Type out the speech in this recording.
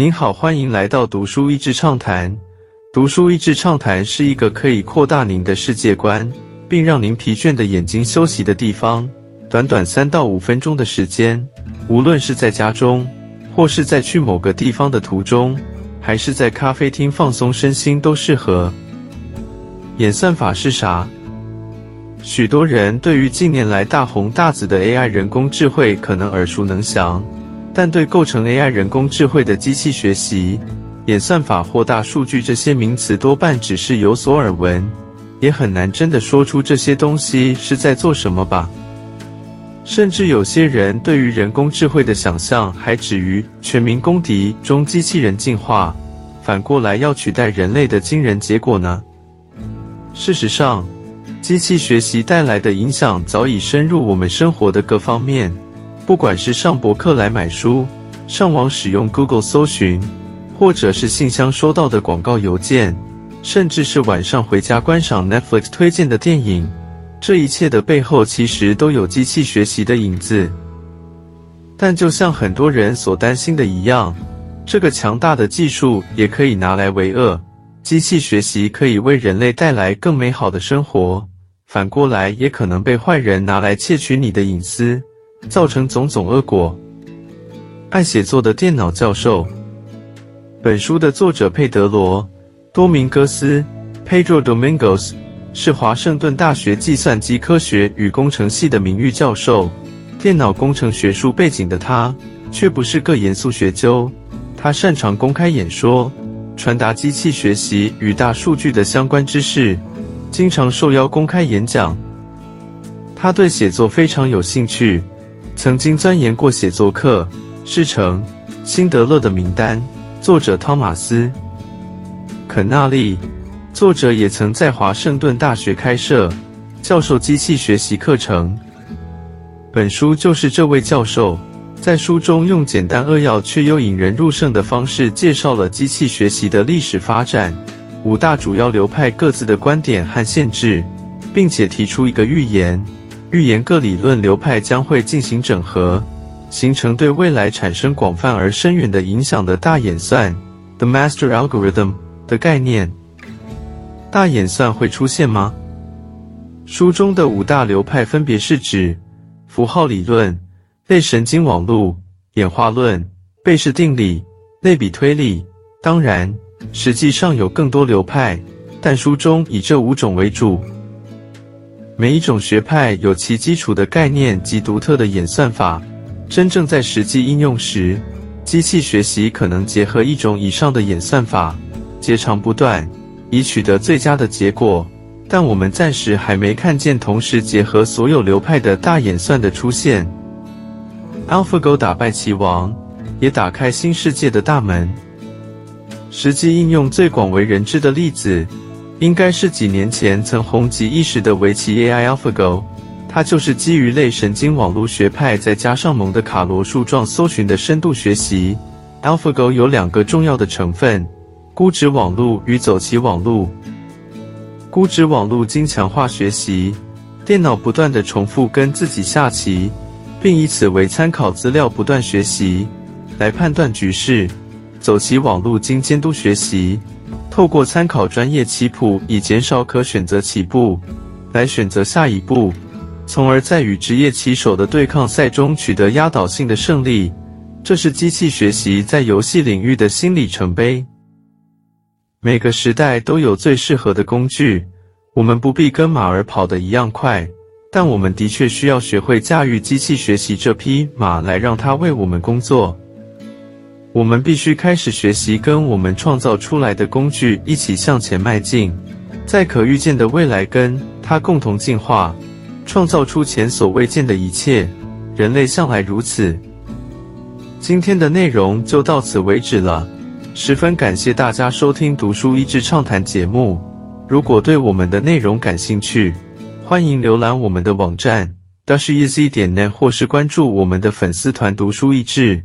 您好，欢迎来到读书益智畅谈。读书益智畅谈是一个可以扩大您的世界观，并让您疲倦的眼睛休息的地方。短短三到五分钟的时间，无论是在家中，或是在去某个地方的途中，还是在咖啡厅放松身心，都适合。演算法是啥？许多人对于近年来大红大紫的 AI 人工智慧可能耳熟能详，但对构成 AI 人工智慧的机器学习。演算法或大数据这些名词多半只是有所耳闻，也很难真的说出这些东西是在做什么吧。甚至有些人对于人工智慧的想象还止于《全民公敌》中机器人进化，反过来要取代人类的惊人结果呢？事实上，机器学习带来的影响早已深入我们生活的各方面，不管是上博客来买书、上网使用 Google 搜寻。或者是信箱收到的广告邮件，甚至是晚上回家观赏 Netflix 推荐的电影，这一切的背后其实都有机器学习的影子。但就像很多人所担心的一样，这个强大的技术也可以拿来为恶。机器学习可以为人类带来更美好的生活，反过来也可能被坏人拿来窃取你的隐私，造成种种恶果。爱写作的电脑教授。本书的作者佩德罗·多明戈斯 （Pedro Domingos） 是华盛顿大学计算机科学与工程系的名誉教授。电脑工程学术背景的他，却不是个严肃学究。他擅长公开演说，传达机器学习与大数据的相关知识，经常受邀公开演讲。他对写作非常有兴趣，曾经钻研过写作课、师承、辛德勒的名单。作者汤马斯·肯纳利，作者也曾在华盛顿大学开设教授机器学习课程。本书就是这位教授在书中用简单扼要却又引人入胜的方式，介绍了机器学习的历史发展、五大主要流派各自的观点和限制，并且提出一个预言：预言各理论流派将会进行整合。形成对未来产生广泛而深远的影响的大演算 （The Master Algorithm） 的概念。大演算会出现吗？书中的五大流派分别是指符号理论、类神经网络、演化论、贝氏定理、类比推理。当然，实际上有更多流派，但书中以这五种为主。每一种学派有其基础的概念及独特的演算法。真正在实际应用时，机器学习可能结合一种以上的演算法，截长不断，以取得最佳的结果。但我们暂时还没看见同时结合所有流派的大演算的出现。AlphaGo 打败棋王，也打开新世界的大门。实际应用最广为人知的例子，应该是几年前曾红极一时的围棋 AI AlphaGo。它就是基于类神经网络学派，再加上蒙的卡罗树状搜寻的深度学习。AlphaGo 有两个重要的成分：估值网络与走棋网络。估值网络经强化学习，电脑不断的重复跟自己下棋，并以此为参考资料不断学习，来判断局势。走棋网络经监督学习，透过参考专业棋谱，以减少可选择起步，来选择下一步。从而在与职业棋手的对抗赛中取得压倒性的胜利，这是机器学习在游戏领域的新里程碑。每个时代都有最适合的工具，我们不必跟马儿跑得一样快，但我们的确需要学会驾驭机器学习这匹马，来让它为我们工作。我们必须开始学习跟我们创造出来的工具一起向前迈进，在可预见的未来跟它共同进化。创造出前所未见的一切，人类向来如此。今天的内容就到此为止了，十分感谢大家收听《读书益智畅谈》节目。如果对我们的内容感兴趣，欢迎浏览我们的网站 dasheasy 点 net，或是关注我们的粉丝团“读书益智”，